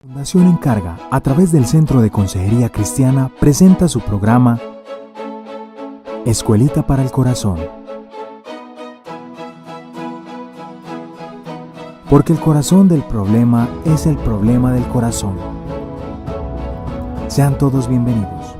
Fundación Encarga, a través del Centro de Consejería Cristiana, presenta su programa Escuelita para el Corazón. Porque el corazón del problema es el problema del corazón. Sean todos bienvenidos.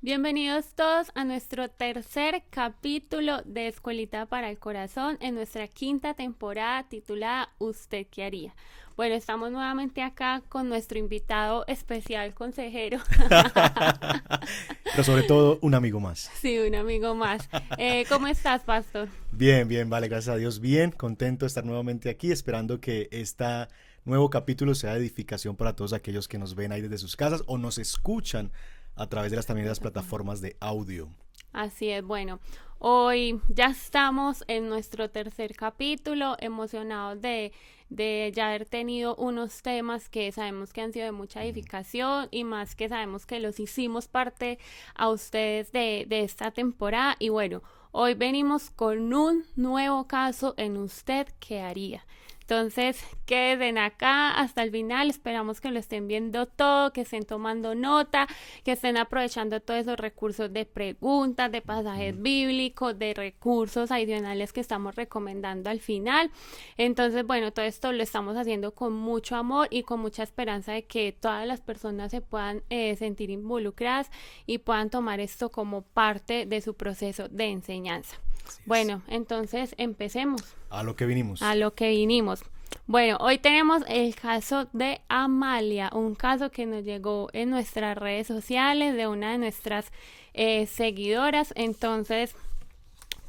Bienvenidos todos a nuestro tercer capítulo de Escuelita para el Corazón en nuestra quinta temporada titulada ¿Usted qué haría? Bueno, estamos nuevamente acá con nuestro invitado especial consejero. Pero sobre todo un amigo más. Sí, un amigo más. Eh, ¿Cómo estás, Pastor? Bien, bien, vale, gracias a Dios. Bien, contento de estar nuevamente aquí, esperando que este nuevo capítulo sea de edificación para todos aquellos que nos ven ahí desde sus casas o nos escuchan a través de las también de las plataformas de audio. Así es, bueno, hoy ya estamos en nuestro tercer capítulo, emocionados de de ya haber tenido unos temas que sabemos que han sido de mucha edificación y más que sabemos que los hicimos parte a ustedes de, de esta temporada. Y bueno, hoy venimos con un nuevo caso en usted que haría. Entonces, queden acá hasta el final. Esperamos que lo estén viendo todo, que estén tomando nota, que estén aprovechando todos esos recursos de preguntas, de pasajes bíblicos, de recursos adicionales que estamos recomendando al final. Entonces, bueno, todo esto lo estamos haciendo con mucho amor y con mucha esperanza de que todas las personas se puedan eh, sentir involucradas y puedan tomar esto como parte de su proceso de enseñanza. Bueno, entonces empecemos. A lo que vinimos. A lo que vinimos. Bueno, hoy tenemos el caso de Amalia, un caso que nos llegó en nuestras redes sociales de una de nuestras eh, seguidoras. Entonces,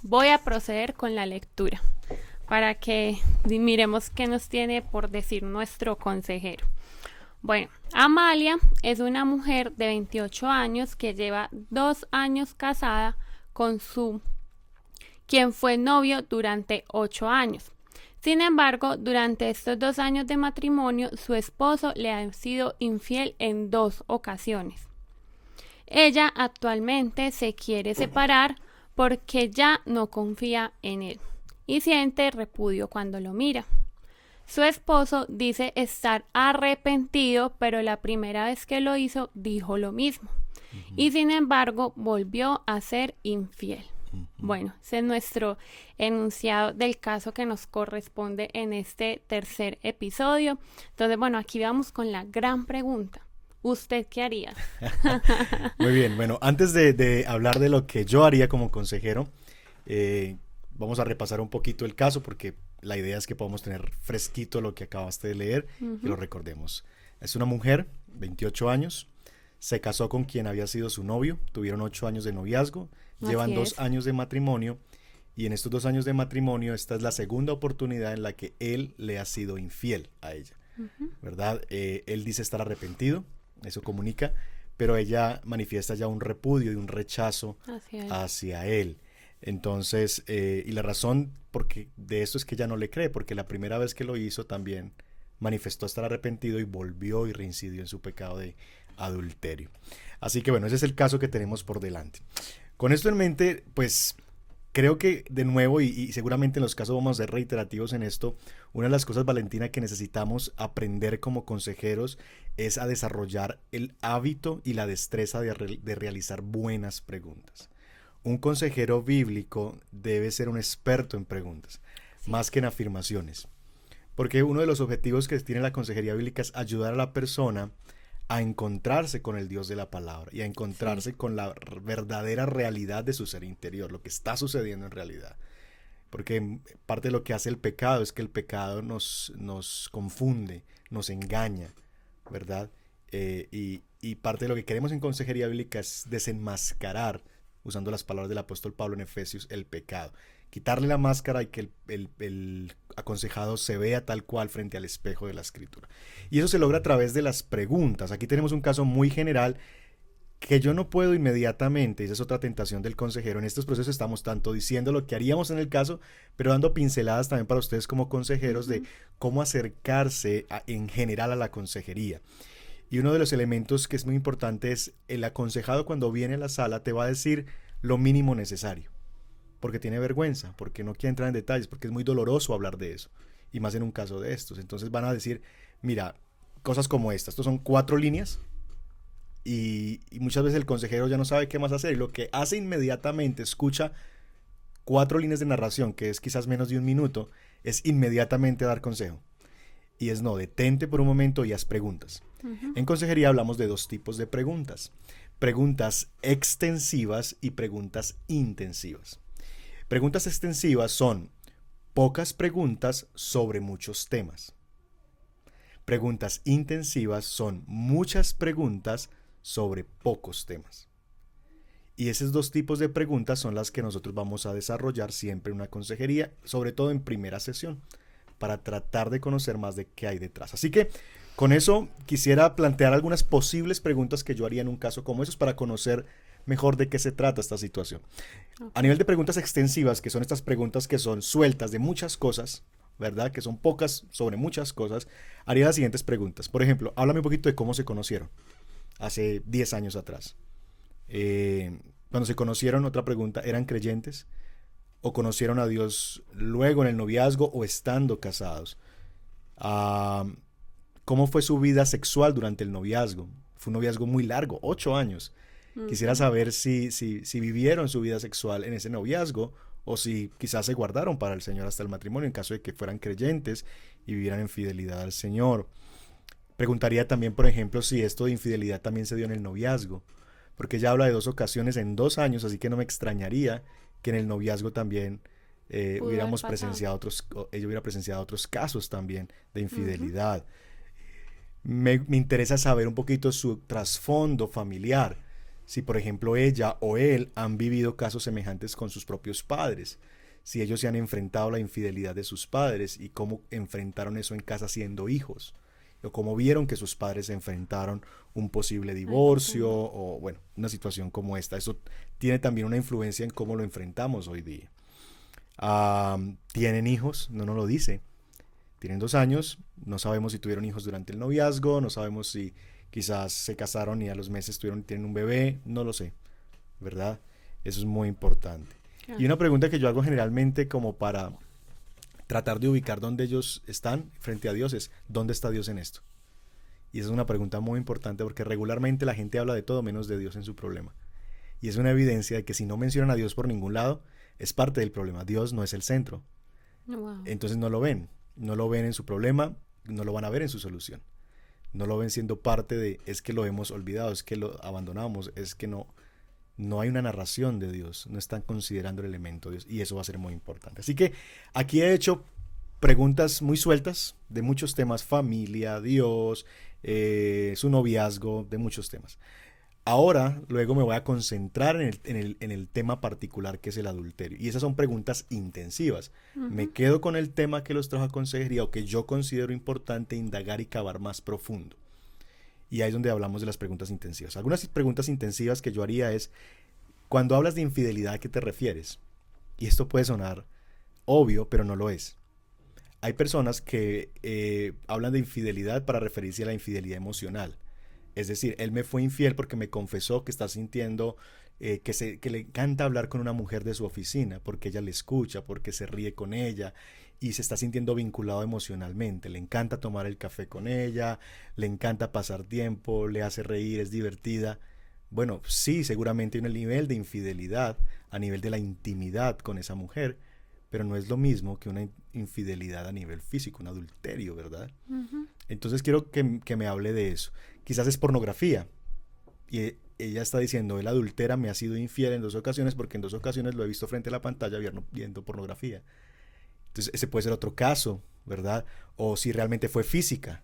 voy a proceder con la lectura para que miremos qué nos tiene por decir nuestro consejero. Bueno, Amalia es una mujer de 28 años que lleva dos años casada con su quien fue novio durante ocho años. Sin embargo, durante estos dos años de matrimonio, su esposo le ha sido infiel en dos ocasiones. Ella actualmente se quiere separar porque ya no confía en él y siente repudio cuando lo mira. Su esposo dice estar arrepentido, pero la primera vez que lo hizo dijo lo mismo y sin embargo volvió a ser infiel. Bueno, ese es nuestro enunciado del caso que nos corresponde en este tercer episodio. Entonces, bueno, aquí vamos con la gran pregunta. ¿Usted qué haría? Muy bien, bueno, antes de, hablar de lo que yo haría como consejero, eh, vamos a repasar un poquito el caso porque la idea es que podamos tener fresquito lo que acabaste de leer y lo recordemos. Es una mujer, 28 años, se casó con quien había sido su novio, tuvieron 8 años de noviazgo, Llevan dos años de matrimonio y en estos dos años de matrimonio esta es la segunda oportunidad en la que él le ha sido infiel a ella, ¿verdad? Eh, él dice estar arrepentido, eso comunica, pero ella manifiesta ya un repudio y un rechazo hacia él. Entonces, eh, y la razón porque de esto es que ella no le cree, porque la primera vez que lo hizo también manifestó estar arrepentido y volvió y reincidió en su pecado de adulterio. Así que bueno, ese es el caso que tenemos por delante. Con esto en mente, pues creo que de nuevo, y, seguramente en los casos vamos a ser reiterativos en esto, una de las cosas, Valentina, que necesitamos aprender como consejeros es a desarrollar el hábito y la destreza de, realizar buenas preguntas. Un consejero bíblico debe ser un experto en preguntas, más que en afirmaciones. Porque uno de los objetivos que tiene la consejería bíblica es ayudar a la persona a encontrarse con el Dios de la palabra y a encontrarse con la verdadera realidad de su ser interior, lo que está sucediendo en realidad. Porque parte de lo que hace el pecado es que el pecado nos, nos confunde, nos engaña, ¿verdad? Eh, y, y parte de lo que queremos en consejería bíblica es desenmascarar, usando las palabras del apóstol Pablo en Efesios, el pecado quitarle la máscara y que el, aconsejado se vea tal cual frente al espejo de la escritura. Y eso se logra a través de las preguntas. Aquí tenemos un caso muy general que yo no puedo inmediatamente, esa es otra tentación del consejero, en estos procesos estamos tanto diciendo lo que haríamos en el caso, pero dando pinceladas también para ustedes como consejeros de cómo acercarse en general a la consejería. Y uno de los elementos que es muy importante es el aconsejado cuando viene a la sala te va a decir lo mínimo necesario porque tiene vergüenza, porque no quiere entrar en detalles, porque es muy doloroso hablar de eso, y más en un caso de estos. Entonces van a decir, mira, cosas como estas. Estos son cuatro líneas y, muchas veces el consejero ya no sabe qué más hacer y lo que hace inmediatamente, escucha cuatro líneas de narración, que es quizás menos de un minuto, es inmediatamente dar consejo. Y es no, detente por un momento y haz preguntas. En consejería hablamos de dos tipos de preguntas. Preguntas extensivas y preguntas intensivas. Preguntas extensivas son pocas preguntas sobre muchos temas. Preguntas intensivas son muchas preguntas sobre pocos temas. Y esos dos tipos de preguntas son las que nosotros vamos a desarrollar siempre en una consejería, sobre todo en primera sesión, para tratar de conocer más de qué hay detrás. Así que con eso quisiera plantear algunas posibles preguntas que yo haría en un caso como esos para conocer mejor de qué se trata esta situación. A nivel de preguntas extensivas, que son estas preguntas que son sueltas de muchas cosas, ¿verdad? Que son pocas sobre muchas cosas, haría las siguientes preguntas. Por ejemplo, háblame un poquito de cómo se conocieron hace 10 años atrás. Eh, cuando se conocieron, otra pregunta, ¿eran creyentes? ¿O conocieron a Dios luego en el noviazgo o estando casados? Ah, ¿Cómo fue su vida sexual durante el noviazgo? Fue un noviazgo muy largo, ocho años. Quisiera saber si, si, si vivieron su vida sexual en ese noviazgo o si quizás se guardaron para el Señor hasta el matrimonio en caso de que fueran creyentes y vivieran en fidelidad al Señor. Preguntaría también, por ejemplo, si esto de infidelidad también se dio en el noviazgo, porque ella habla de dos ocasiones en dos años, así que no me extrañaría que en el noviazgo también eh, hubiéramos presenciado otros, ella hubiera presenciado otros casos también de infidelidad. me, me interesa saber un poquito su trasfondo familiar si por ejemplo ella o él han vivido casos semejantes con sus propios padres, si ellos se han enfrentado a la infidelidad de sus padres y cómo enfrentaron eso en casa siendo hijos, o cómo vieron que sus padres enfrentaron un posible divorcio o bueno, una situación como esta. Eso tiene también una influencia en cómo lo enfrentamos hoy día. ¿Tienen hijos? No nos lo dice. Tienen dos años, no sabemos si tuvieron hijos durante el noviazgo, no sabemos si quizás se casaron y a los meses tuvieron, tienen un bebé, no lo sé, ¿verdad? Eso es muy importante. Y una pregunta que yo hago generalmente como para tratar de ubicar dónde ellos están frente a Dios es, ¿dónde está Dios en esto? Y esa es una pregunta muy importante porque regularmente la gente habla de todo menos de Dios en su problema. Y es una evidencia de que si no mencionan a Dios por ningún lado, es parte del problema. Dios no es el centro. Entonces no lo ven. No lo ven en su problema, no lo van a ver en su solución no lo ven siendo parte de, es que lo hemos olvidado, es que lo abandonamos, es que no, no hay una narración de Dios, no están considerando el elemento de Dios y eso va a ser muy importante. Así que aquí he hecho preguntas muy sueltas de muchos temas, familia, Dios, eh, su noviazgo, de muchos temas. Ahora, luego me voy a concentrar en el, tema particular que es el adulterio. Y esas son preguntas intensivas. Me quedo con el tema que los trajo a consejería o que yo considero importante indagar y cavar más profundo. Y ahí es donde hablamos de las preguntas intensivas. Algunas preguntas intensivas que yo haría es, cuando hablas de infidelidad, ¿a qué te refieres? Y esto puede sonar obvio, pero no lo es. Hay personas que eh, hablan de infidelidad para referirse a la infidelidad emocional es decir, él me fue infiel porque me confesó que está sintiendo eh, que, se, que le encanta hablar con una mujer de su oficina, porque ella le escucha, porque se ríe con ella y se está sintiendo vinculado emocionalmente. Le encanta tomar el café con ella, le encanta pasar tiempo, le hace reír, es divertida. Bueno, sí, seguramente hay un nivel de infidelidad a nivel de la intimidad con esa mujer, pero no es lo mismo que una infidelidad a nivel físico, un adulterio, ¿verdad? Entonces quiero que, que, me hable de eso. Quizás es pornografía. Y ella está diciendo, el adultera me ha sido infiel en dos ocasiones porque en dos ocasiones lo he visto frente a la pantalla viendo pornografía. Entonces ese puede ser otro caso, ¿verdad? O si realmente fue física.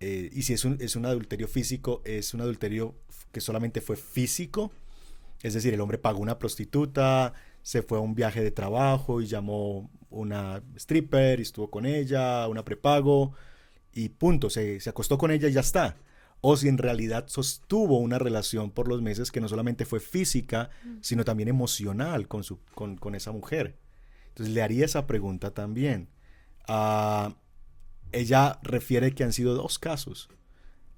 Eh, y si es un, es un adulterio físico, es un adulterio que solamente fue físico. Es decir, el hombre pagó una prostituta, se fue a un viaje de trabajo y llamó una stripper y estuvo con ella, una prepago y punto, se, acostó con ella y ya está. O si en realidad sostuvo una relación por los meses que no solamente fue física, mm. sino también emocional con, su, con, esa mujer. Entonces le haría esa pregunta también. Ah, ella refiere que han sido dos casos.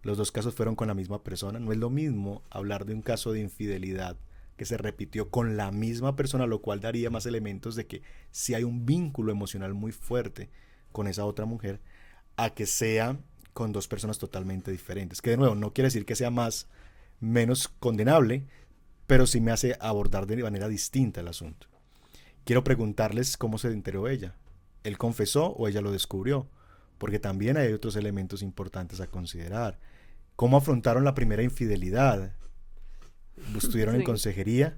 Los dos casos fueron con la misma persona. No es lo mismo hablar de un caso de infidelidad que se repitió con la misma persona, lo cual daría más elementos de que si hay un vínculo emocional muy fuerte con esa otra mujer, a que sea con dos personas totalmente diferentes. Que de nuevo, no quiere decir que sea más, menos condenable, pero sí me hace abordar de manera distinta el asunto. Quiero preguntarles cómo se enteró ella. ¿Él confesó o ella lo descubrió? Porque también hay otros elementos importantes a considerar. ¿Cómo afrontaron la primera infidelidad? ¿Estuvieron en consejería?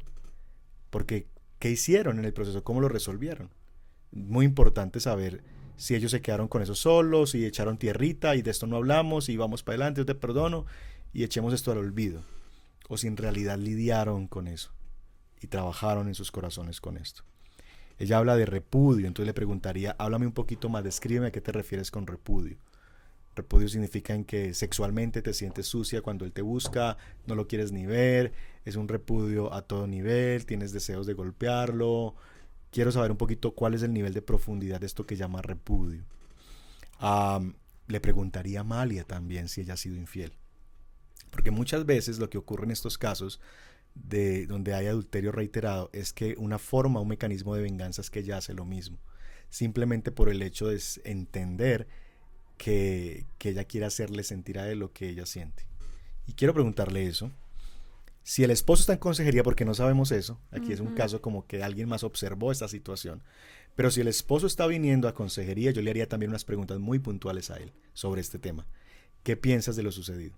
Porque, ¿qué hicieron en el proceso? ¿Cómo lo resolvieron? Muy importante saber si ellos se quedaron con eso solos y echaron tierrita y de esto no hablamos y vamos para adelante, yo te perdono y echemos esto al olvido. O si en realidad lidiaron con eso y trabajaron en sus corazones con esto. Ella habla de repudio, entonces le preguntaría, háblame un poquito más, descríbeme a qué te refieres con repudio. Repudio significa en que sexualmente te sientes sucia cuando él te busca, no lo quieres ni ver, es un repudio a todo nivel, tienes deseos de golpearlo, quiero saber un poquito cuál es el nivel de profundidad de esto que llama repudio. le preguntaría a Amalia también si ella ha sido infiel. Porque muchas veces lo que ocurre en estos casos de donde hay adulterio reiterado es que una forma, un mecanismo de venganza es que ella hace lo mismo. Simplemente por el hecho de entender que, que ella quiere hacerle sentir a él lo que ella siente. Y quiero preguntarle eso. Si el esposo está en consejería, porque no sabemos eso, aquí es un caso como que alguien más observó esta situación, pero si el esposo está viniendo a consejería, yo le haría también unas preguntas muy puntuales a él sobre este tema. ¿Qué piensas de lo sucedido?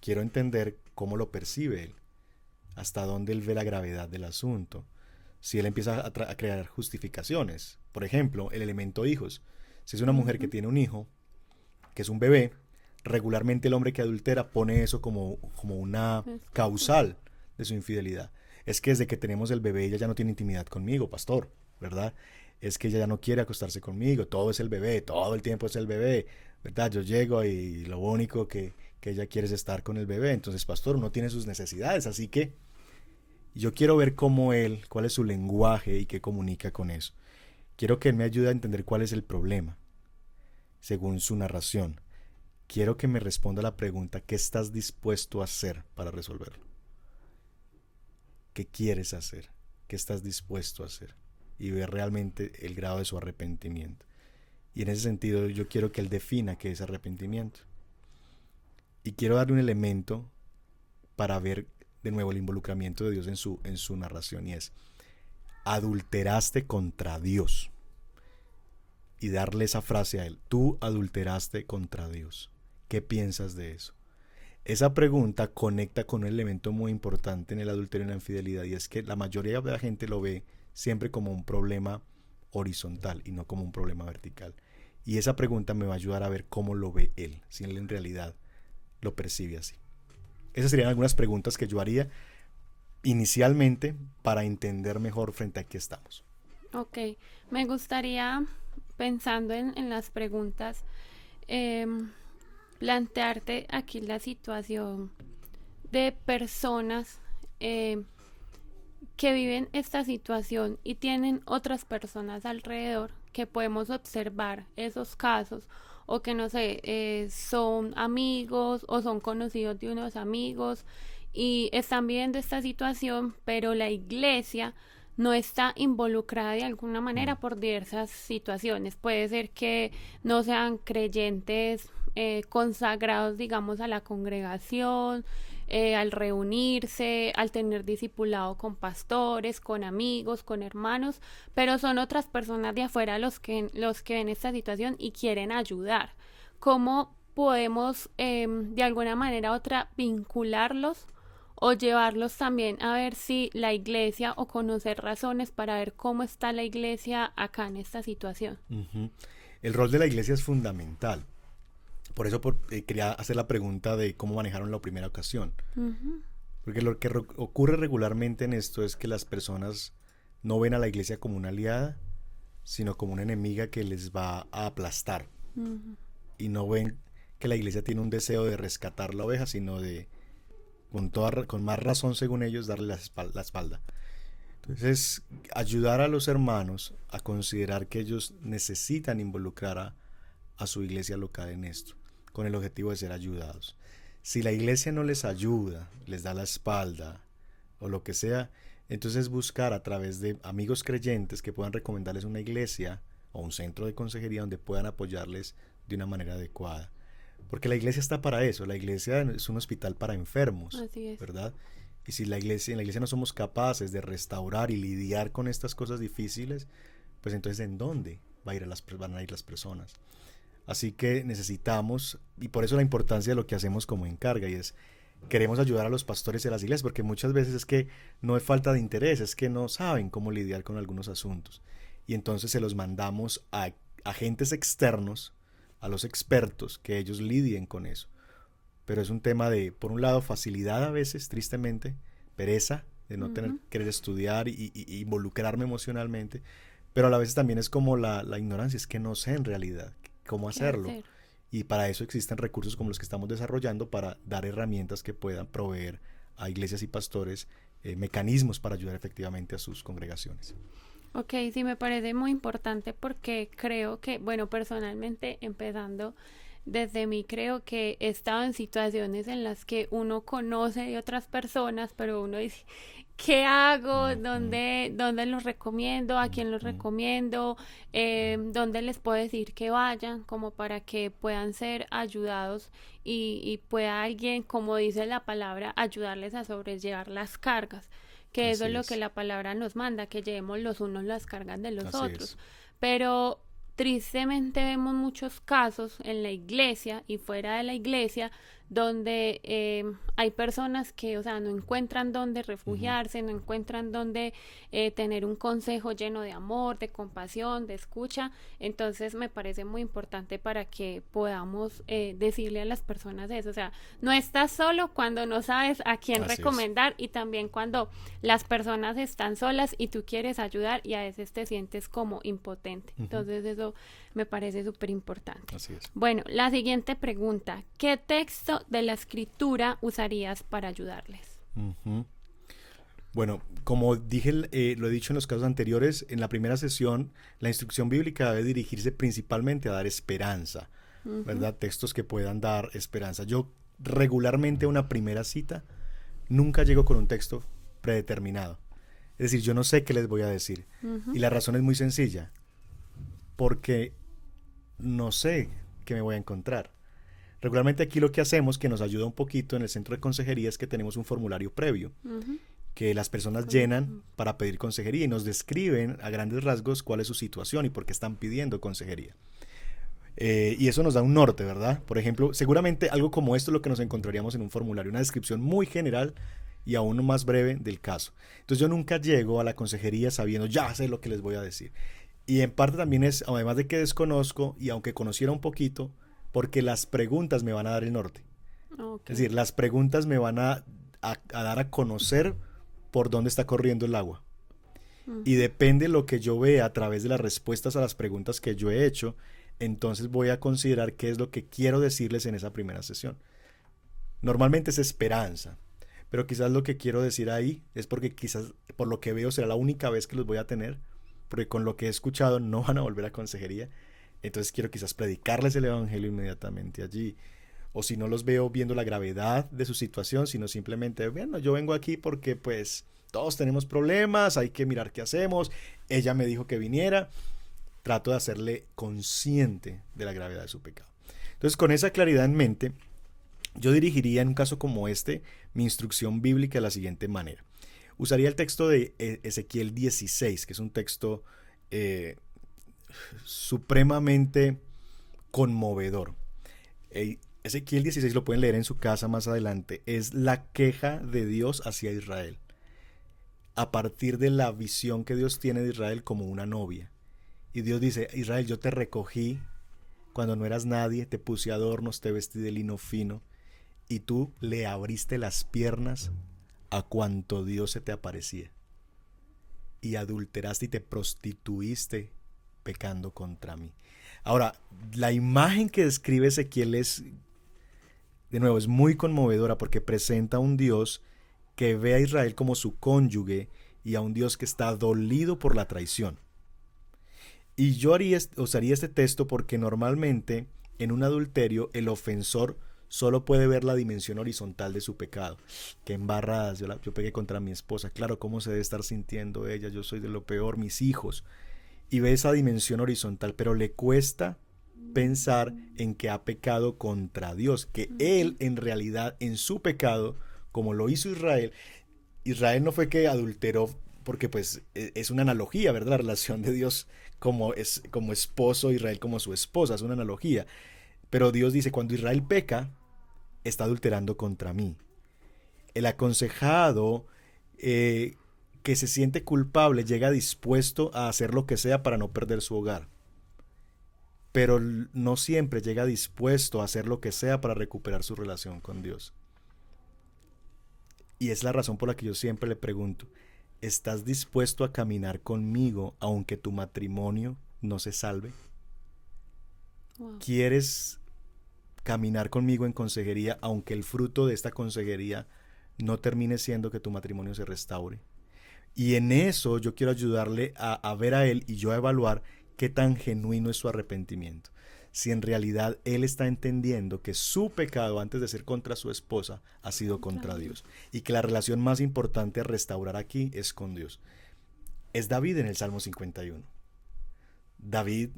Quiero entender cómo lo percibe él, hasta dónde él ve la gravedad del asunto. Si él empieza a, crear justificaciones, por ejemplo, el elemento hijos. Si es una mujer que tiene un hijo, que es un bebé, regularmente el hombre que adultera pone eso como, como una causal de su infidelidad. Es que desde que tenemos el bebé ella ya no tiene intimidad conmigo, pastor, ¿verdad? Es que ella ya no quiere acostarse conmigo, todo es el bebé, todo el tiempo es el bebé, ¿verdad? Yo llego y lo único que, que ella quiere es estar con el bebé. Entonces, pastor, uno tiene sus necesidades, así que yo quiero ver cómo él, cuál es su lenguaje y qué comunica con eso. Quiero que él me ayude a entender cuál es el problema, según su narración quiero que me responda la pregunta, ¿qué estás dispuesto a hacer para resolverlo? ¿Qué quieres hacer? ¿Qué estás dispuesto a hacer? Y ver realmente el grado de su arrepentimiento. Y en ese sentido yo quiero que él defina qué es arrepentimiento. Y quiero darle un elemento para ver de nuevo el involucramiento de Dios en su, en su narración y es, adulteraste contra Dios. Y darle esa frase a él, tú adulteraste contra Dios. ¿Qué piensas de eso? Esa pregunta conecta con un elemento muy importante en el adulterio y la infidelidad y es que la mayoría de la gente lo ve siempre como un problema horizontal y no como un problema vertical. Y esa pregunta me va a ayudar a ver cómo lo ve él, si él en realidad lo percibe así. Esas serían algunas preguntas que yo haría inicialmente para entender mejor frente a qué estamos. Ok, me gustaría, pensando en, las preguntas, em, plantearte aquí la situación de personas eh, que viven esta situación y tienen otras personas alrededor que podemos observar esos casos o que no sé, eh, son amigos o son conocidos de unos amigos y están viviendo esta situación, pero la iglesia no está involucrada de alguna manera mm. por diversas situaciones. Puede ser que no sean creyentes eh, consagrados, digamos, a la congregación, eh, al reunirse, al tener discipulado con pastores, con amigos, con hermanos, pero son otras personas de afuera los que, los que ven esta situación y quieren ayudar. ¿Cómo podemos em, de alguna manera u otra vincularlos? O llevarlos también a ver si la iglesia o conocer razones para ver cómo está la iglesia acá en esta situación. El rol de la iglesia es fundamental. Por eso eh, quería hacer la pregunta de cómo manejaron la primera ocasión. Porque lo que ocurre regularmente en esto es que las personas no ven a la iglesia como una aliada, sino como una enemiga que les va a aplastar. Y no ven que la iglesia tiene un deseo de rescatar la oveja, sino de, con, toda, con más razón según ellos, darle la espalda, la espalda. Entonces, ayudar a los hermanos a considerar que ellos necesitan involucrar a su iglesia local en esto, con el objetivo de ser ayudados. Si la iglesia no les ayuda, les da la espalda o lo que sea, entonces buscar a través de amigos creyentes que puedan recomendarles una iglesia o un centro de consejería donde puedan apoyarles de una manera adecuada. Porque la iglesia está para eso, la iglesia es un hospital para enfermos, Así es. ¿verdad? Y si la iglesia, en la iglesia no somos capaces de restaurar y lidiar con estas cosas difíciles, pues entonces ¿en dónde va a ir a las, van a ir las personas? Así que necesitamos, y por eso la importancia de lo que hacemos como encarga, y es, queremos ayudar a los pastores de las iglesias, porque muchas veces es que no es falta de interés, es que no saben cómo lidiar con algunos asuntos. Y entonces se los mandamos a agentes externos, a los expertos, que ellos lidien con eso. Pero es un tema de, por un lado, facilidad a veces, tristemente, pereza, de no tener querer estudiar y, y, involucrarme emocionalmente, pero a la vez también es como la, la ignorancia, es que no sé en realidad cómo hacerlo. Y para eso existen recursos como los que estamos desarrollando para dar herramientas que puedan proveer a iglesias y pastores eh, mecanismos para ayudar efectivamente a sus congregaciones. Ok, sí, me parece muy importante porque creo que, bueno, personalmente empezando desde mí creo que he estado en situaciones en las que uno conoce de otras personas, pero uno dice, ¿qué hago? ¿Dónde, dónde los recomiendo? ¿A quién los recomiendo? Eh, ¿Dónde les puedo decir que vayan? Como para que puedan ser ayudados y, y pueda alguien, como dice la palabra, ayudarles a sobrellevar las cargas. Que eso es lo que la palabra nos manda, que llevemos los unos las cargas de los otros. Pero tristemente vemos muchos casos en la iglesia y fuera de la iglesia donde eh, hay personas que, o sea, no encuentran dónde refugiarse, no encuentran dónde eh, tener un consejo lleno de amor, de compasión, de escucha. Entonces me parece muy importante para que podamos eh, decirle a las personas eso. O sea, no estás solo cuando no sabes a quién recomendar y también cuando las personas están solas y tú quieres ayudar y a veces te sientes como impotente. Entonces eso me parece súper importante. Así es. Bueno, la siguiente pregunta, ¿qué texto de la escritura usarías para ayudarles? Bueno, como dije, eh, lo he dicho en los casos anteriores, en la primera sesión, la instrucción bíblica debe dirigirse principalmente a dar esperanza, ¿verdad? Textos que puedan dar esperanza. Yo regularmente a una primera cita nunca llego con un texto predeterminado. Es decir, yo no sé qué les voy a decir. Y la razón es muy sencilla. Porque no sé qué me voy a encontrar. Regularmente aquí lo que hacemos, que nos ayuda un poquito en el centro de consejería, es que tenemos un formulario previo que las personas llenan para pedir consejería y nos describen a grandes rasgos cuál es su situación y por qué están pidiendo consejería. Eh, y eso nos da un norte, ¿verdad? Por ejemplo, seguramente algo como esto es lo que nos encontraríamos en un formulario, una descripción muy general y aún más breve del caso. Entonces yo nunca llego a la consejería sabiendo, ya sé lo que les voy a decir. Y en parte también es, además de que desconozco, y aunque conociera un poquito, porque las preguntas me van a dar el norte. Es decir, las preguntas me van a, dar a conocer por dónde está corriendo el agua. Y depende lo que yo vea a través de las respuestas a las preguntas que yo he hecho, entonces voy a considerar qué es lo que quiero decirles en esa primera sesión. Normalmente es esperanza, pero quizás lo que quiero decir ahí es porque quizás por lo que veo será la única vez que los voy a tener porque con lo que he escuchado no van a volver a consejería. Entonces quiero quizás predicarles el Evangelio inmediatamente allí. O si no los veo viendo la gravedad de su situación, sino simplemente, bueno, yo vengo aquí porque pues todos tenemos problemas, hay que mirar qué hacemos. Ella me dijo que viniera. Trato de hacerle consciente de la gravedad de su pecado. Entonces con esa claridad en mente, yo dirigiría en un caso como este mi instrucción bíblica de la siguiente manera usaría el texto de e-, Ezequiel 16, que es un texto eh, supremamente conmovedor. Ezequiel 16 lo pueden leer en su casa más adelante. Es la queja de Dios hacia Israel. A partir de la visión que Dios tiene de Israel como una novia. Y Dios dice, Israel, yo te recogí cuando no eras nadie, te puse adornos, te vestí de lino fino, y tú le abriste las piernas a cuanto Dios se te aparecía. Y adulteraste y te prostituiste pecando contra mí. Ahora, la imagen que describe Ezequiel es, de nuevo, es muy conmovedora porque presenta a un Dios que ve a Israel como su cónyuge y a un Dios que está dolido por la traición. Y yo haría, usaría este texto porque normalmente en un adulterio el ofensor solo puede ver la dimensión horizontal de su pecado. Qué embarradas, yo, yo pegué contra mi esposa, claro, ¿cómo se debe estar sintiendo ella? Yo soy de lo peor, mis hijos. Y ve esa dimensión horizontal, pero le cuesta pensar en que ha pecado contra Dios, que él en realidad en su pecado, como lo hizo Israel, Israel no fue que adulteró porque pues e, es una analogía, ¿verdad? La relación de Dios como, es, como esposo, Israel como su esposa, es una analogía. Pero Dios dice, cuando Israel peca, está adulterando contra mí. El aconsejado eh, que se siente culpable llega dispuesto a hacer lo que sea para no perder su hogar. Pero no siempre llega dispuesto a hacer lo que sea para recuperar su relación con Dios. Y es la razón por la que yo siempre le pregunto, ¿estás dispuesto a caminar conmigo aunque tu matrimonio no se salve? ¿Quieres caminar conmigo en consejería aunque el fruto de esta consejería no termine siendo que tu matrimonio se restaure? Y en eso yo quiero ayudarle a, a ver a él y yo a evaluar qué tan genuino es su arrepentimiento si en realidad él está entendiendo que su pecado antes de ser contra su esposa ha sido contra Dios y que la relación más importante a restaurar aquí es con Dios. Es David en el Salmo 51. David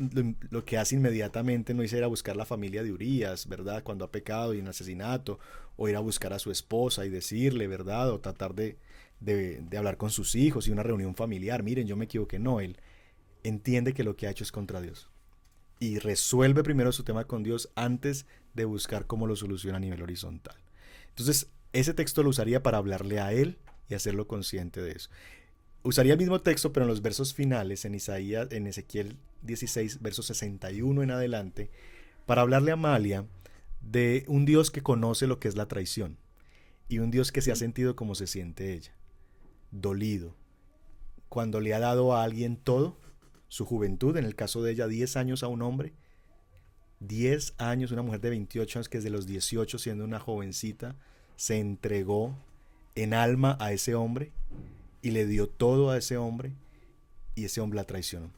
lo, que hace inmediatamente no es ir a buscar la familia de Urias, ¿verdad? Cuando ha pecado y en asesinato, o ir a buscar a su esposa y decirle, ¿verdad? O tratar de, de, de hablar con sus hijos y una reunión familiar. Miren, yo me equivoqué. No, él entiende que lo que ha hecho es contra Dios y resuelve primero su tema con Dios antes de buscar cómo lo soluciona a nivel horizontal. Entonces, ese texto lo usaría para hablarle a él y hacerlo consciente de eso. Usaría el mismo texto, pero en los versos finales, en Isaías, en Ezequiel 16, versos 61 en adelante, para hablarle a Amalia de un Dios que conoce lo que es la traición y un Dios que se ha sentido como se siente ella, dolido, cuando le ha dado a alguien todo su juventud, en el caso de ella 10 años a un hombre, 10 años, una mujer de 28 años que desde los 18 siendo una jovencita se entregó en alma a ese hombre y le dio todo a ese hombre y ese hombre la traicionó.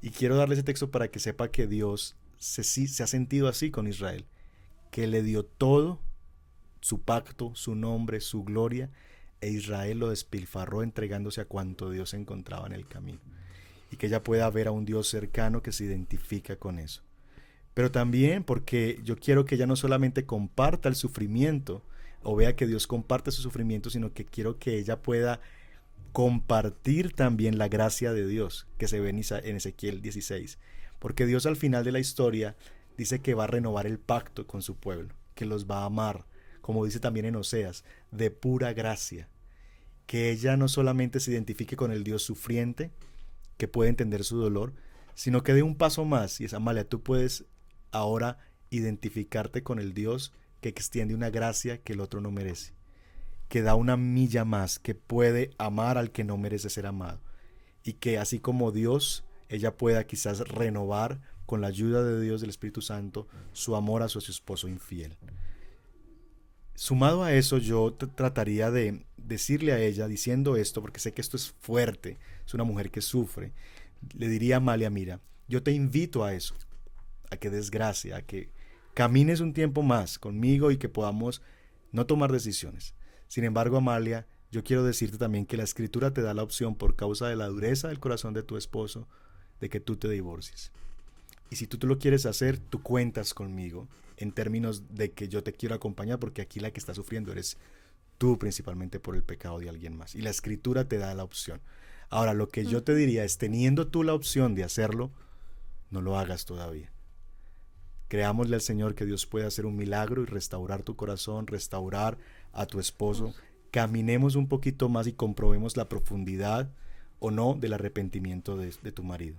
Y quiero darle ese texto para que sepa que Dios se, se ha sentido así con Israel, que le dio todo, su pacto, su nombre, su gloria, e Israel lo despilfarró entregándose a cuanto Dios encontraba en el camino y que ella pueda ver a un Dios cercano que se identifica con eso. Pero también porque yo quiero que ella no solamente comparta el sufrimiento o vea que Dios comparte su sufrimiento, sino que quiero que ella pueda compartir también la gracia de Dios que se ve en Ezequiel 16. Porque Dios al final de la historia dice que va a renovar el pacto con su pueblo, que los va a amar, como dice también en Oseas, de pura gracia. Que ella no solamente se identifique con el Dios sufriente, que puede entender su dolor, sino que dé un paso más y es Amalia, tú puedes ahora identificarte con el Dios que extiende una gracia que el otro no merece, que da una milla más, que puede amar al que no merece ser amado y que así como Dios, ella pueda quizás renovar con la ayuda de Dios del Espíritu Santo su amor a su esposo infiel. Sumado a eso, yo trataría de decirle a ella, diciendo esto, porque sé que esto es fuerte, es una mujer que sufre, le diría a Amalia, mira, yo te invito a eso, a que desgracia, a que camines un tiempo más conmigo y que podamos no tomar decisiones. Sin embargo, Amalia, yo quiero decirte también que la escritura te da la opción por causa de la dureza del corazón de tu esposo de que tú te divorcies. Y si tú, tú lo quieres hacer, tú cuentas conmigo en términos de que yo te quiero acompañar porque aquí la que está sufriendo eres tú principalmente por el pecado de alguien más. Y la escritura te da la opción. Ahora, lo que yo te diría es, teniendo tú la opción de hacerlo, no lo hagas todavía. Creámosle al Señor que Dios puede hacer un milagro y restaurar tu corazón, restaurar a tu esposo. Caminemos un poquito más y comprobemos la profundidad o no del arrepentimiento de, de tu marido.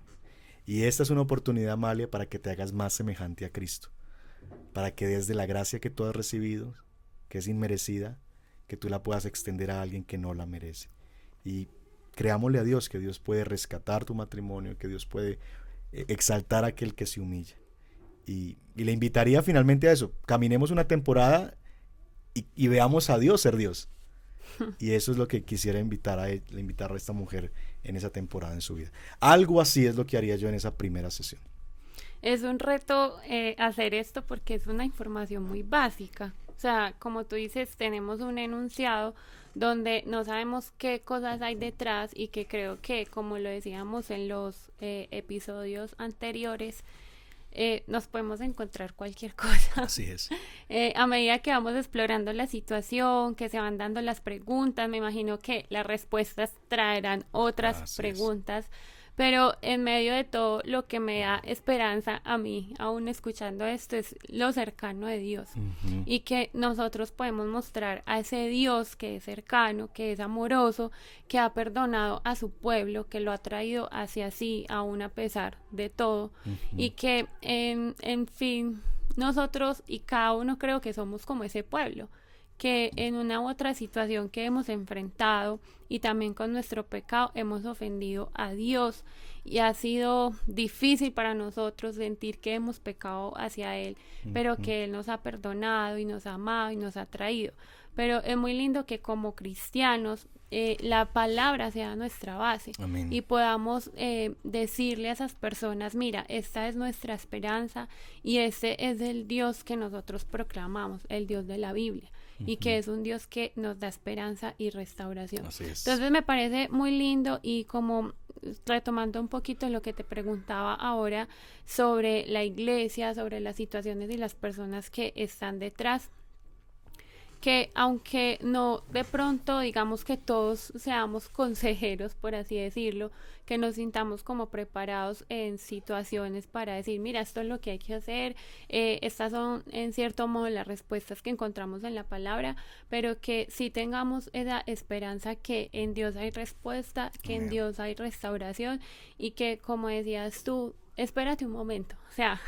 Y esta es una oportunidad, Amalia, para que te hagas más semejante a Cristo, para que desde la gracia que tú has recibido, que es inmerecida, que tú la puedas extender a alguien que no la merece. Y creámosle a Dios que Dios puede rescatar tu matrimonio, que Dios puede eh, exaltar a aquel que se humilla. Y, le invitaría finalmente a eso. Caminemos una temporada y, veamos a Dios ser Dios. Y eso es lo que quisiera invitar a, invitar a esta mujer en esa temporada en su vida. Algo así es lo que haría yo en esa primera sesión. Es un reto eh, hacer esto porque es una información muy básica. O sea, como tú dices, tenemos un enunciado donde no sabemos qué cosas hay detrás y que creo que, como lo decíamos en los eh, episodios anteriores, eh, nos podemos encontrar cualquier cosa. Así es. Eh, a medida que vamos explorando la situación, que se van dando las preguntas, me imagino que las respuestas traerán otras preguntas. Pero en medio de todo, lo que me da esperanza a mí, aún escuchando esto, es lo cercano de Dios. Y que nosotros podemos mostrar a ese Dios que es cercano, que es amoroso, que ha perdonado a su pueblo, que lo ha traído hacia sí, aún a pesar de todo. Y que, en, en fin, nosotros y cada uno creo que somos como ese pueblo que en una u otra situación que hemos enfrentado y también con nuestro pecado hemos ofendido a Dios. Y ha sido difícil para nosotros sentir que hemos pecado hacia Él, pero que Él nos ha perdonado y nos ha amado y nos ha traído. Pero es muy lindo que como cristianos eh, la palabra sea nuestra base y podamos eh, decirle a esas personas, mira, esta es nuestra esperanza y este es el Dios que nosotros proclamamos, el Dios de la Biblia y que es un Dios que nos da esperanza y restauración. Entonces me parece muy lindo y como retomando un poquito lo que te preguntaba ahora sobre la iglesia, sobre las situaciones y las personas que están detrás que aunque no de pronto digamos que todos seamos consejeros, por así decirlo, que nos sintamos como preparados en situaciones para decir, mira, esto es lo que hay que hacer, eh, estas son en cierto modo las respuestas que encontramos en la palabra, pero que sí tengamos esa esperanza que en Dios hay respuesta, que en Dios hay restauración y que como decías tú, espérate un momento, o sea,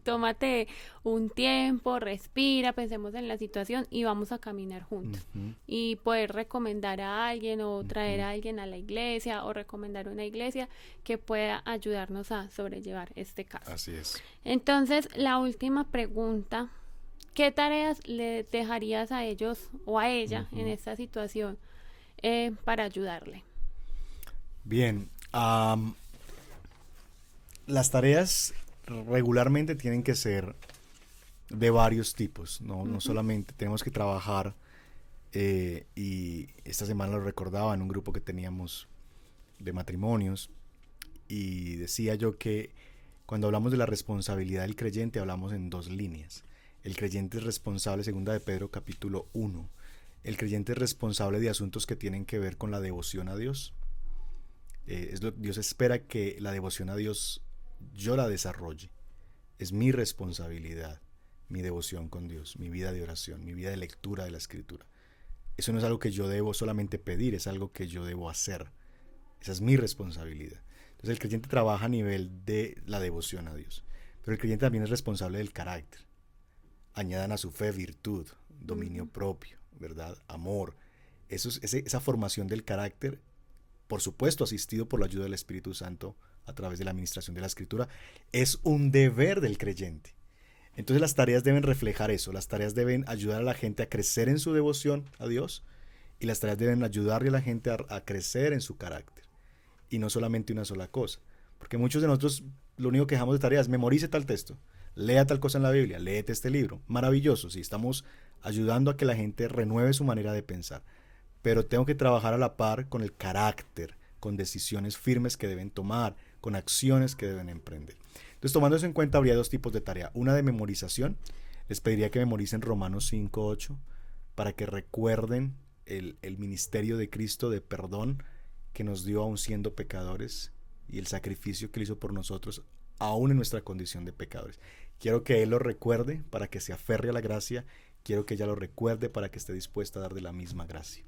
tómate un tiempo, respira, pensemos en la situación y vamos a caminar juntos. Y poder recomendar a alguien o traer a alguien a la iglesia o recomendar una iglesia que pueda ayudarnos a sobrellevar este caso. Así es. Entonces, la última pregunta, ¿qué tareas le dejarías a ellos o a ella en esta situación eh, para ayudarle? Bien, las tareas regularmente tienen que ser de varios tipos, no, no solamente tenemos que trabajar, eh, y esta semana lo recordaba en un grupo que teníamos de matrimonios, y decía yo que cuando hablamos de la responsabilidad del creyente hablamos en dos líneas. El creyente es responsable, segunda de Pedro capítulo 1, el creyente es responsable de asuntos que tienen que ver con la devoción a Dios. Eh, es lo, Dios espera que la devoción a Dios yo la desarrolle. Es mi responsabilidad, mi devoción con Dios, mi vida de oración, mi vida de lectura de la escritura. Eso no es algo que yo debo solamente pedir, es algo que yo debo hacer. Esa es mi responsabilidad. Entonces el creyente trabaja a nivel de la devoción a Dios. Pero el creyente también es responsable del carácter. Añadan a su fe virtud, dominio propio, ¿verdad? Amor. Eso es, esa formación del carácter, por supuesto, asistido por la ayuda del Espíritu Santo, a través de la administración de la escritura, es un deber del creyente. Entonces las tareas deben reflejar eso, las tareas deben ayudar a la gente a crecer en su devoción a Dios y las tareas deben ayudarle a la gente a, crecer en su carácter y no solamente una sola cosa. Porque muchos de nosotros lo único que dejamos de tareas memorice tal texto, lea tal cosa en la Biblia, léete este libro. Maravilloso, si estamos ayudando a que la gente renueve su manera de pensar. Pero tengo que trabajar a la par con el carácter, con decisiones firmes que deben tomar, con acciones que deben emprender. Entonces, tomando eso en cuenta, habría dos tipos de tarea. Una de memorización. Les pediría que memoricen Romanos 5.8 para que recuerden el, el ministerio de Cristo de perdón que nos dio aún siendo pecadores y el sacrificio que él hizo por nosotros aún en nuestra condición de pecadores. Quiero que Él lo recuerde para que se aferre a la gracia. Quiero que ella lo recuerde para que esté dispuesta a dar de la misma gracia.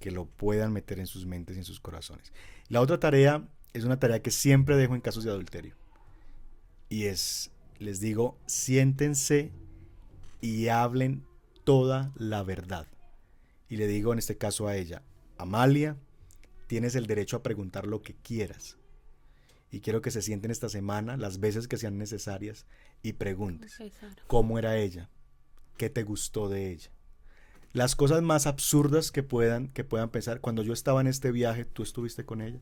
Que lo puedan meter en sus mentes y en sus corazones. La otra tarea es una tarea que siempre dejo en casos de adulterio. Y es, les digo, siéntense y hablen toda la verdad. Y le digo en este caso a ella, Amalia, tienes el derecho a preguntar lo que quieras. Y quiero que se sienten esta semana las veces que sean necesarias y preguntes cómo era ella, qué te gustó de ella. Las cosas más absurdas que puedan, que puedan pensar, cuando yo estaba en este viaje, tú estuviste con ella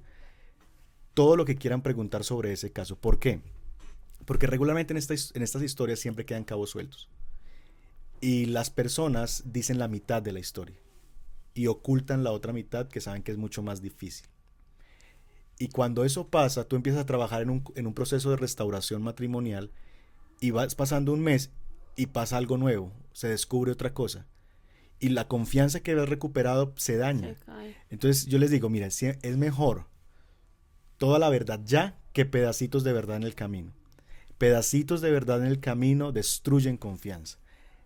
todo lo que quieran preguntar sobre ese caso. ¿Por qué? Porque regularmente en, en estas historias siempre quedan cabos sueltos. Y las personas dicen la mitad de la historia y ocultan la otra mitad que saben que es mucho más difícil. Y cuando eso pasa, tú empiezas a trabajar en un, en un proceso de restauración matrimonial y vas pasando un mes y pasa algo nuevo, se descubre otra cosa. Y la confianza que habías recuperado se daña. Entonces yo les digo, mira, es mejor toda la verdad ya que pedacitos de verdad en el camino. Pedacitos de verdad en el camino destruyen confianza.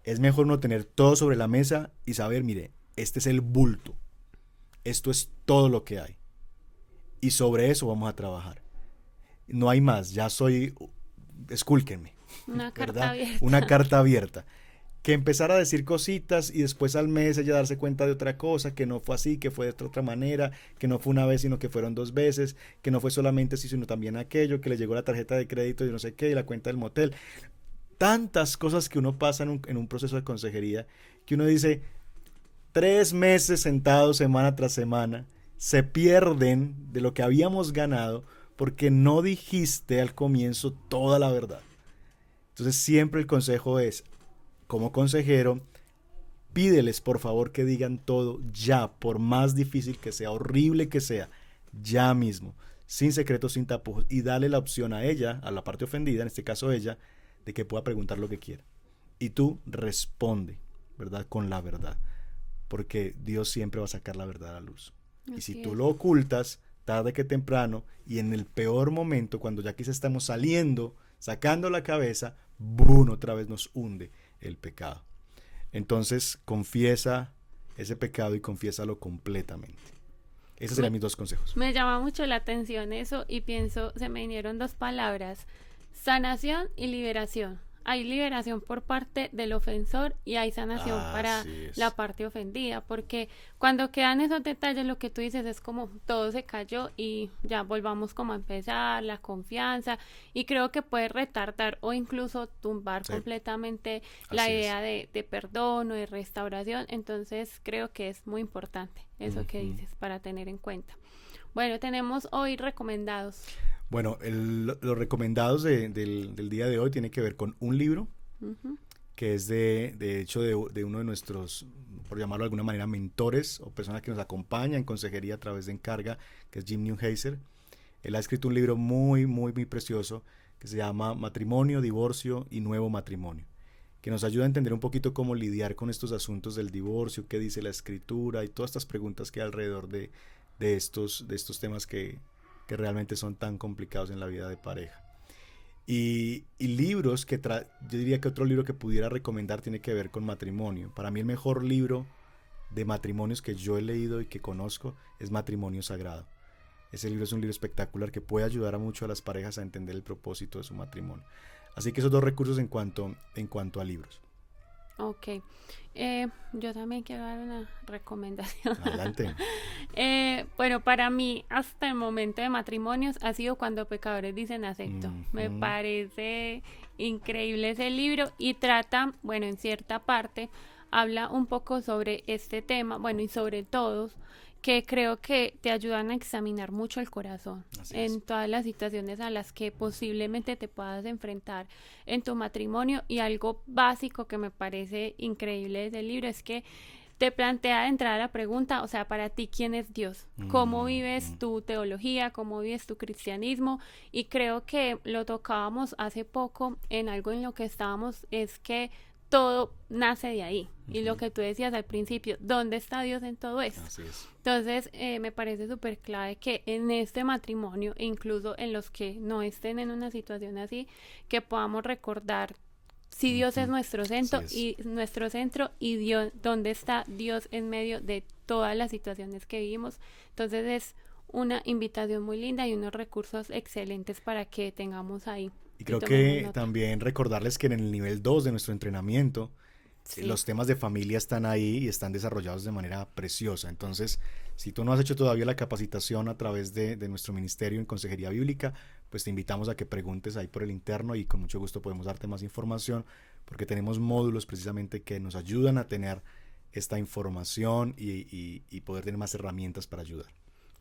Es mejor no tener todo sobre la mesa y saber, mire, este es el bulto. Esto es todo lo que hay. Y sobre eso vamos a trabajar. No hay más, ya soy, escúlquenme. Una carta abierta. Una carta abierta. Que empezar a decir cositas y después al mes ella darse cuenta de otra cosa, que no fue así, que fue de otra manera, que no fue una vez, sino que fueron dos veces, que no fue solamente así, sino también aquello, que le llegó la tarjeta de crédito y no sé qué, y la cuenta del motel. Tantas cosas que uno pasa en un, en un proceso de consejería, que uno dice, tres meses sentados semana tras semana, se pierden de lo que habíamos ganado porque no dijiste al comienzo toda la verdad. Entonces siempre el consejo es, como consejero, pídeles por favor que digan todo ya, por más difícil que sea, horrible que sea, ya mismo, sin secretos, sin tapujos, y dale la opción a ella, a la parte ofendida, en este caso ella, de que pueda preguntar lo que quiera. Y tú responde, ¿verdad? Con la verdad, porque Dios siempre va a sacar la verdad a la luz. y si tú lo ocultas, tarde que temprano, y en el peor momento, cuando ya quizá estamos saliendo, sacando la cabeza, ¡boom! otra vez nos hunde el pecado. Entonces, confiesa ese pecado y confiésalo completamente. Esos serían mis dos consejos. Me llama mucho la atención eso y pienso, se me vinieron dos palabras, sanación y liberación hay liberación por parte del ofensor y hay sanación para la parte ofendida, porque cuando quedan esos detalles lo que tú dices es como todo se cayó y ya volvamos como a empezar, la confianza y creo que puede retardar o incluso tumbar completamente la idea de, perdón o de restauración, entonces creo que es muy importante eso que dices para tener en cuenta. Bueno, tenemos hoy recomendados. Bueno, los recomendados del, día de hoy tiene que ver con un libro, que es de, de hecho de, uno de nuestros, por llamarlo de alguna manera, mentores o personas que nos acompañan en consejería a través de encarga, que es Jim Newheiser. Él ha escrito un libro muy, muy, muy precioso que se llama Matrimonio, Divorcio y Nuevo Matrimonio, que nos ayuda a entender un poquito cómo lidiar con estos asuntos del divorcio, qué dice la escritura y todas estas preguntas que hay alrededor de, de, estos, de estos temas que, que realmente son tan complicados en la vida de pareja. Y, libros que yo diría que otro libro que pudiera recomendar tiene que ver con matrimonio. Para mí el mejor libro de matrimonios que yo he leído y que conozco es Matrimonio Sagrado. Ese libro es un libro espectacular que puede ayudar a mucho a las parejas a entender el propósito de su matrimonio. Así que esos dos recursos en cuanto, en cuanto a libros. Ok. Eh, yo también quiero dar una recomendación. Adelante. Eh, bueno, para mí, hasta el momento de matrimonios ha sido cuando pecadores dicen acepto. Me parece increíble ese libro y trata, bueno, en cierta parte, habla un poco sobre este tema, bueno, y sobre todos, que creo que te ayudan a examinar mucho el corazón en todas las situaciones a las que posiblemente te puedas enfrentar en tu matrimonio y algo básico que me parece increíble del libro es que te plantea de entrar a la pregunta, o sea, para ti, ¿quién es Dios? ¿Cómo mm, vives mm. tu teología? ¿Cómo vives tu cristianismo? Y creo que lo tocábamos hace poco en algo en lo que estábamos, es que todo nace de ahí. Y lo que tú decías al principio, ¿dónde está Dios en todo esto? Entonces, eh, me parece súper clave que en este matrimonio, incluso en los que no estén en una situación así, que podamos recordar si Dios es nuestro centro y nuestro centro y Dios, dónde está Dios en medio de todas las situaciones que vivimos. Entonces es una invitación muy linda y unos recursos excelentes para que tengamos ahí. Y creo que también recordarles que en el nivel 2 de nuestro entrenamiento, los temas de familia están ahí y están desarrollados de manera preciosa. Entonces, si tú no has hecho todavía la capacitación a través de, de, nuestro ministerio en Consejería Bíblica, pues te invitamos a que preguntes ahí por el interno y con mucho gusto podemos darte más información porque tenemos módulos precisamente que nos ayudan a tener esta información y, y poder tener más herramientas para ayudar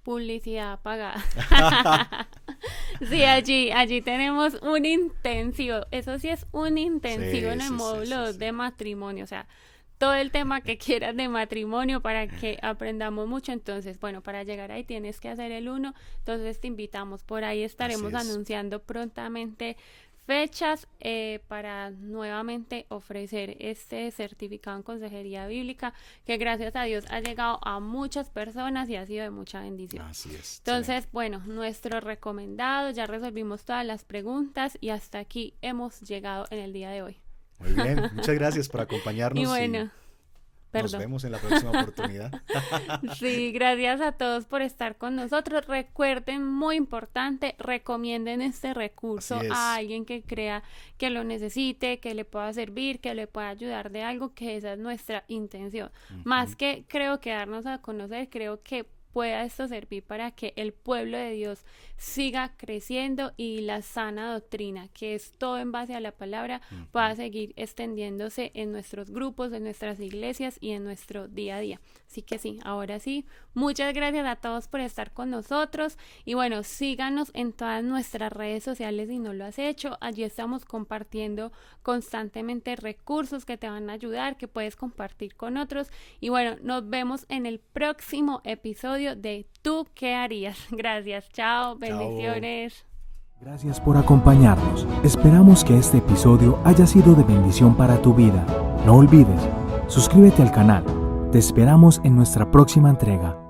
publicidad pagada. sí, allí, allí tenemos un intensivo, eso sí es un intensivo en el módulo de matrimonio, o sea, todo el tema que quieras de matrimonio para que aprendamos mucho. Entonces, bueno, para llegar ahí tienes que hacer el uno. Entonces te invitamos. Por ahí estaremos anunciando prontamente fechas eh, para nuevamente ofrecer este certificado en consejería bíblica que gracias a Dios ha llegado a muchas personas y ha sido de mucha bendición. Así es. Entonces, bueno, nuestro recomendado, ya resolvimos todas las preguntas y hasta aquí hemos llegado en el día de hoy. Muy bien, muchas gracias por acompañarnos. Y bueno. Nos vemos en la próxima oportunidad. sí, gracias a todos por estar con nosotros. Recuerden, muy importante, recomienden este recurso a alguien que crea que lo necesite, que le pueda servir, que le pueda ayudar de algo, que esa es nuestra intención. Más que creo que darnos a conocer, creo que pueda esto servir para que el pueblo de Dios siga creciendo y la sana doctrina, que es todo en base a la palabra, pueda seguir extendiéndose en nuestros grupos, en nuestras iglesias y en nuestro día a día. Así que sí, ahora sí, muchas gracias a todos por estar con nosotros y bueno, síganos en todas nuestras redes sociales si no lo has hecho. Allí estamos compartiendo constantemente recursos que te van a ayudar, que puedes compartir con otros y bueno, nos vemos en el próximo episodio de ¿Tú qué harías? Gracias, chao, bendiciones. Gracias por acompañarnos. Esperamos que este episodio haya sido de bendición para tu vida. No olvides, suscríbete al canal te esperamos en nuestra próxima entrega.